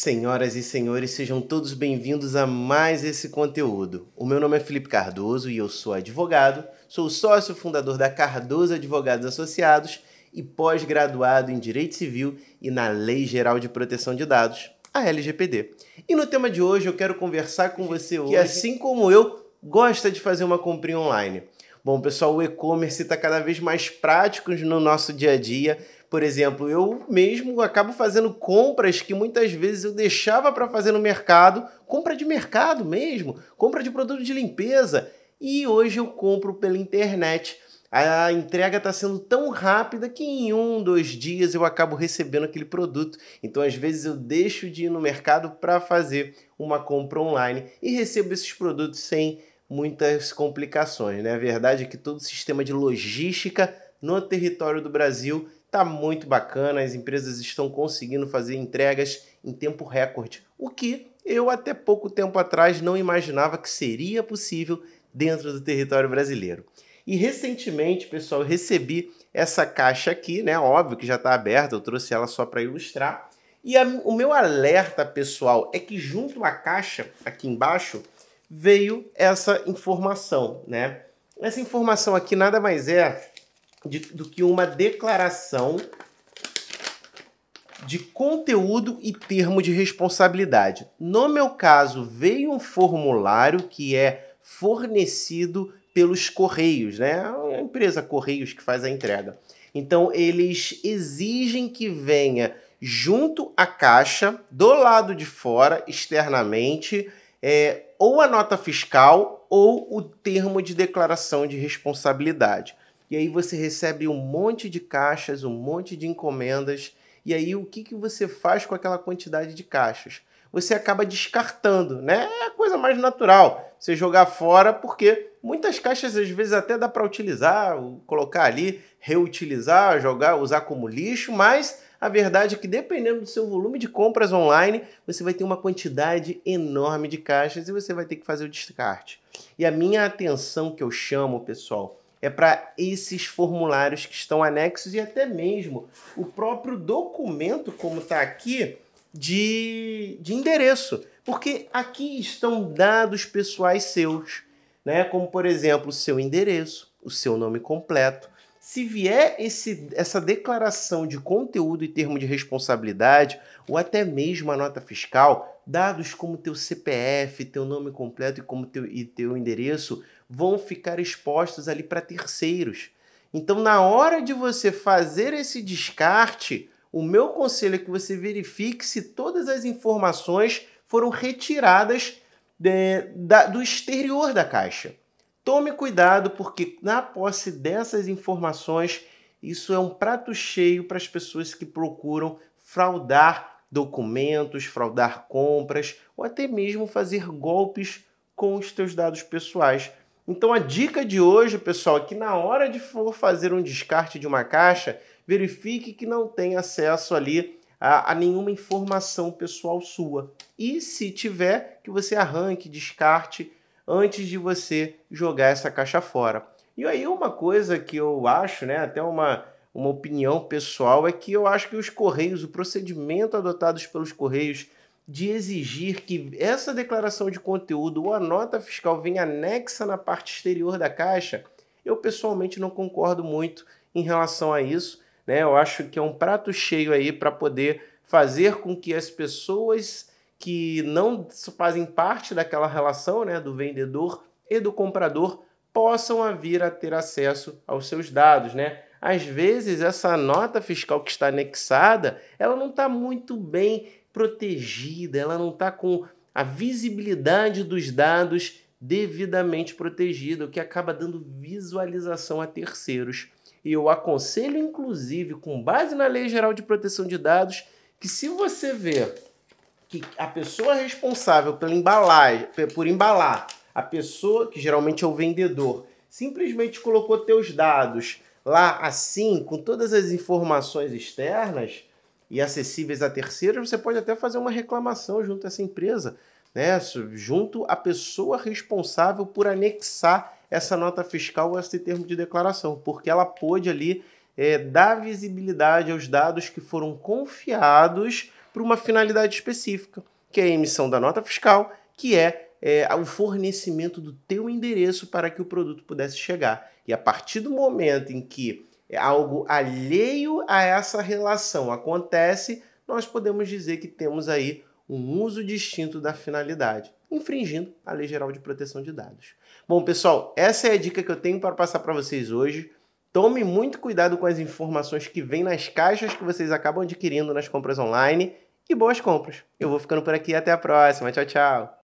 Senhoras e senhores, sejam todos bem-vindos a mais esse conteúdo. O meu nome é Felipe Cardoso e eu sou advogado, sou sócio fundador da Cardoso Advogados Associados e pós-graduado em Direito Civil e na Lei Geral de Proteção de Dados, a LGPD. E no tema de hoje eu quero conversar com você hoje que, assim como eu, gosta de fazer uma comprinha online. Bom, pessoal, o e-commerce está cada vez mais prático no nosso dia a dia por exemplo, eu mesmo acabo fazendo compras que muitas vezes eu deixava para fazer no mercado, compra de mercado mesmo, compra de produto de limpeza, e hoje eu compro pela internet. A entrega está sendo tão rápida que em um, dois dias eu acabo recebendo aquele produto. Então, às vezes, eu deixo de ir no mercado para fazer uma compra online e recebo esses produtos sem muitas complicações. Né? A verdade é que todo o sistema de logística no território do Brasil Tá muito bacana, as empresas estão conseguindo fazer entregas em tempo recorde, o que eu até pouco tempo atrás não imaginava que seria possível dentro do território brasileiro. E recentemente, pessoal, recebi essa caixa aqui, né? Óbvio que já está aberta, eu trouxe ela só para ilustrar. E a, o meu alerta, pessoal, é que junto à caixa, aqui embaixo, veio essa informação, né? Essa informação aqui nada mais é de, do que uma declaração de conteúdo e termo de responsabilidade. No meu caso, veio um formulário que é fornecido pelos Correios, né? A empresa Correios que faz a entrega. Então, eles exigem que venha junto à caixa, do lado de fora, externamente, é, ou a nota fiscal ou o termo de declaração de responsabilidade. E aí você recebe um monte de caixas, um monte de encomendas. E aí o que, que você faz com aquela quantidade de caixas? Você acaba descartando, né? É a coisa mais natural. Você jogar fora, porque muitas caixas às vezes até dá para utilizar, colocar ali, reutilizar, jogar, usar como lixo, mas a verdade é que dependendo do seu volume de compras online, você vai ter uma quantidade enorme de caixas e você vai ter que fazer o descarte. E a minha atenção que eu chamo, pessoal, é para esses formulários que estão anexos e até mesmo o próprio documento, como está aqui, de, de endereço. Porque aqui estão dados pessoais seus, né? como por exemplo o seu endereço, o seu nome completo. Se vier esse, essa declaração de conteúdo e termo de responsabilidade, ou até mesmo a nota fiscal, dados como teu CPF, teu nome completo e como teu, e teu endereço vão ficar expostos ali para terceiros. Então, na hora de você fazer esse descarte, o meu conselho é que você verifique se todas as informações foram retiradas de, da, do exterior da caixa. Tome cuidado, porque na posse dessas informações, isso é um prato cheio para as pessoas que procuram fraudar documentos, fraudar compras ou até mesmo fazer golpes com os teus dados pessoais. Então a dica de hoje, pessoal, é que na hora de for fazer um descarte de uma caixa, verifique que não tem acesso ali a, a nenhuma informação pessoal sua. E se tiver, que você arranque, descarte antes de você jogar essa caixa fora. E aí uma coisa que eu acho, né, até uma, uma opinião pessoal, é que eu acho que os Correios, o procedimento adotado pelos Correios de exigir que essa declaração de conteúdo ou a nota fiscal venha anexa na parte exterior da caixa, eu pessoalmente não concordo muito em relação a isso. Né? Eu acho que é um prato cheio aí para poder fazer com que as pessoas que não fazem parte daquela relação né, do vendedor e do comprador possam vir a ter acesso aos seus dados, né? Às vezes essa nota fiscal que está anexada, ela não está muito bem protegida, ela não está com a visibilidade dos dados devidamente protegida, o que acaba dando visualização a terceiros. E eu aconselho, inclusive, com base na Lei Geral de Proteção de Dados, que se você vê que a pessoa responsável pela embalagem, por embalar, a pessoa que geralmente é o vendedor, simplesmente colocou teus dados lá assim, com todas as informações externas, e acessíveis a terceiros, você pode até fazer uma reclamação junto a essa empresa, né? junto à pessoa responsável por anexar essa nota fiscal ou esse termo de declaração, porque ela pôde ali é, dar visibilidade aos dados que foram confiados para uma finalidade específica, que é a emissão da nota fiscal, que é, é o fornecimento do teu endereço para que o produto pudesse chegar. E a partir do momento em que algo alheio a essa relação acontece, nós podemos dizer que temos aí um uso distinto da finalidade, infringindo a Lei Geral de Proteção de Dados. Bom, pessoal, essa é a dica que eu tenho para passar para vocês hoje. Tome muito cuidado com as informações que vêm nas caixas que vocês acabam adquirindo nas compras online e boas compras. Eu vou ficando por aqui até a próxima. Tchau, tchau.